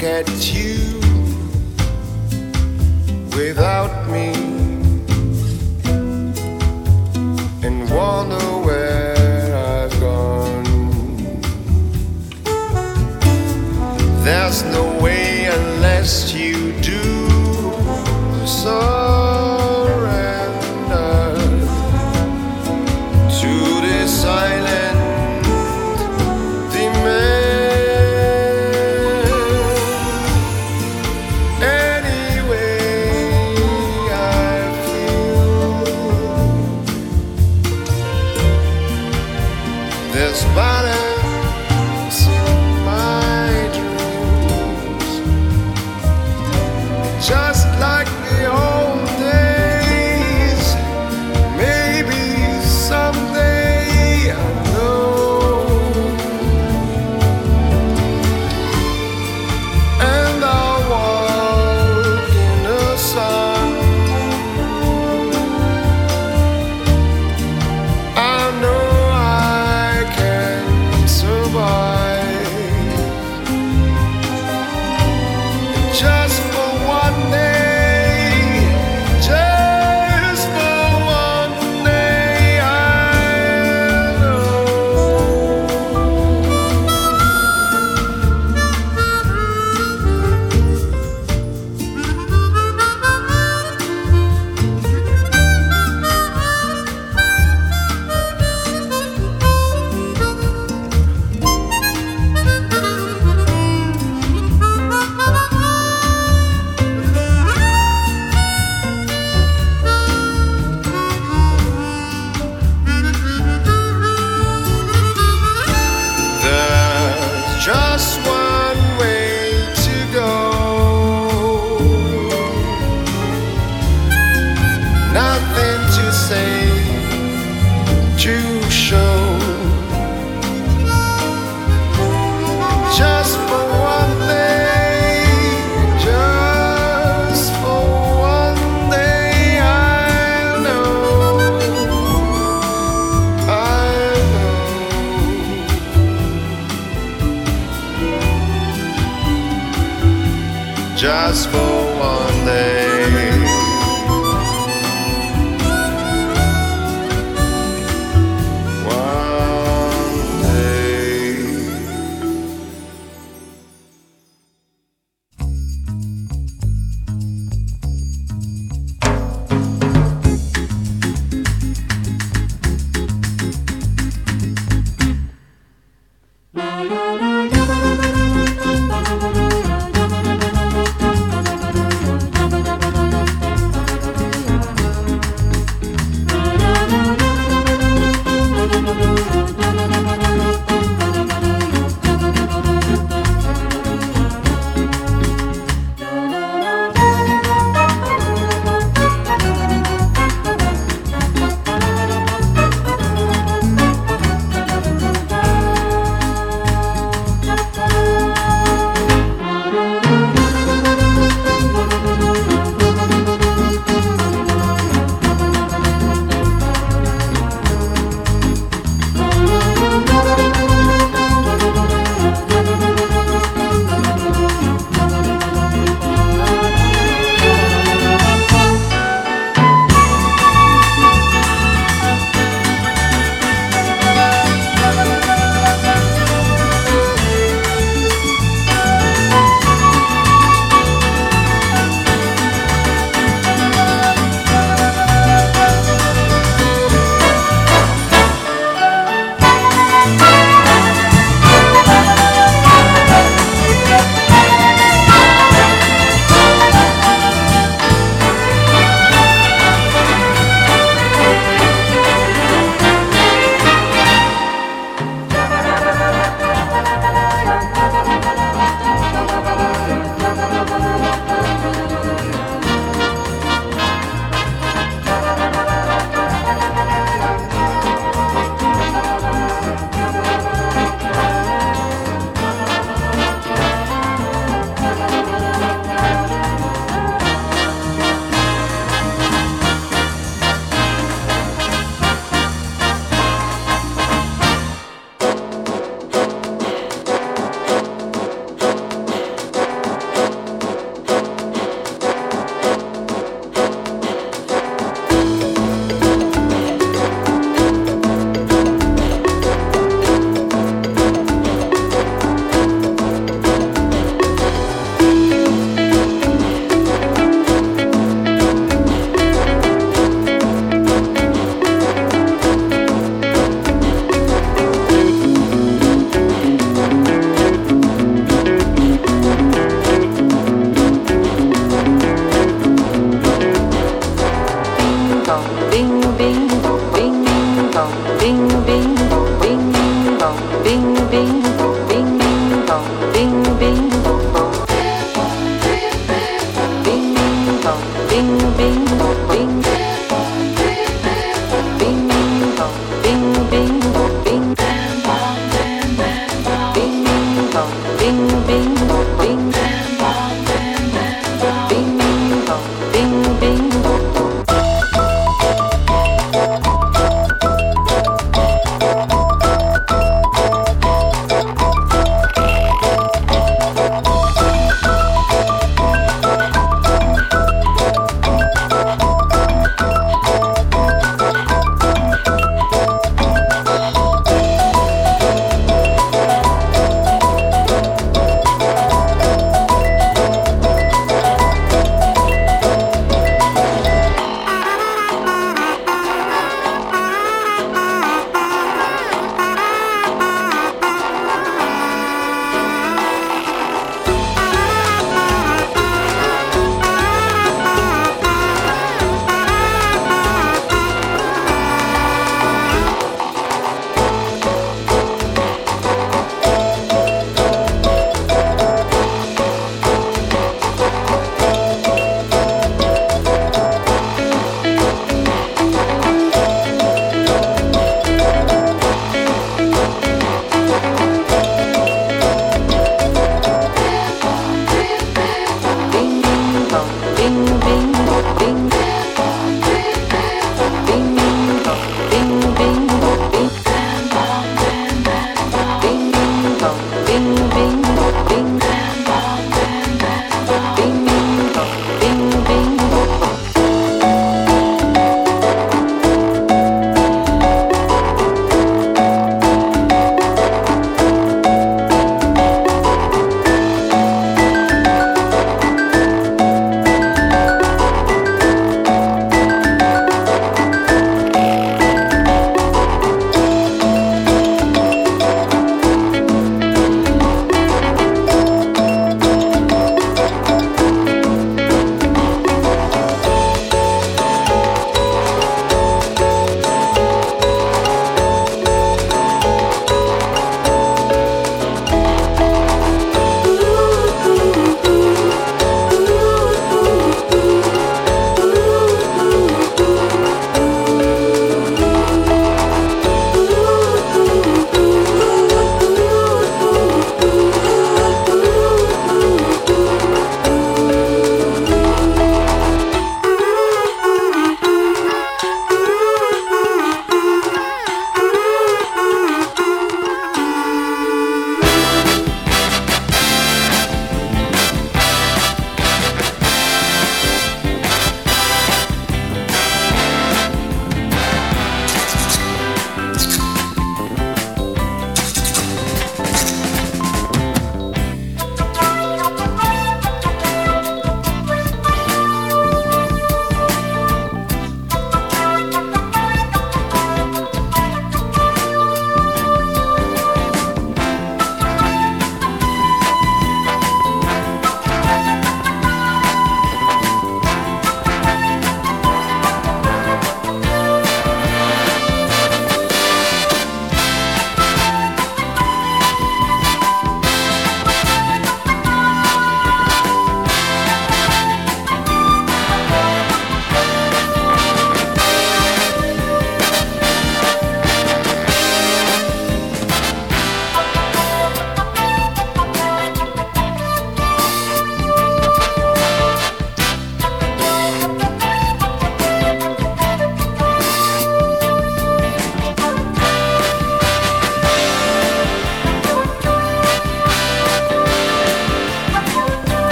look at you without me and wonder where I've gone. There's no way unless you.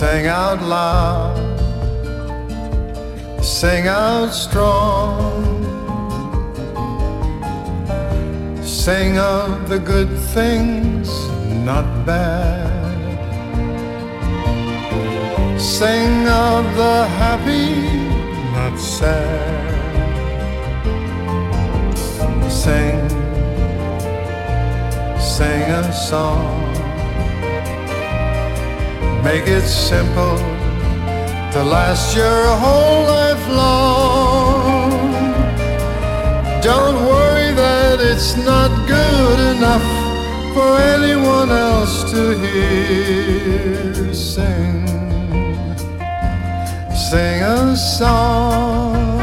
Sing out loud, sing out strong. Sing of the good things, not bad. Sing of the happy, not sad. Sing, sing a song. Make it simple to last your whole life long. Don't worry that it's not good enough for anyone else to hear. Sing, sing a song.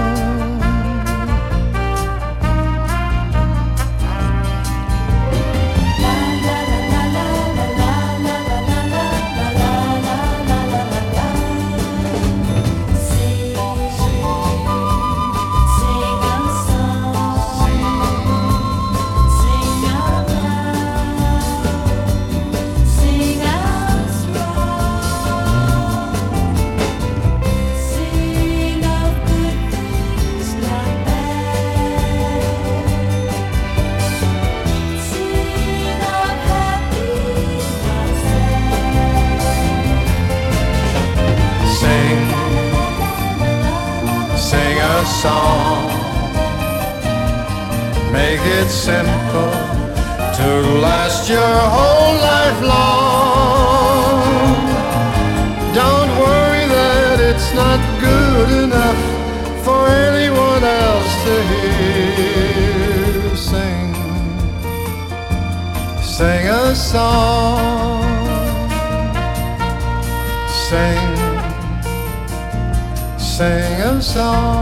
Make it simple to last your whole life long. Don't worry that it's not good enough for anyone else to hear. Sing, sing a song. Sing, sing a song.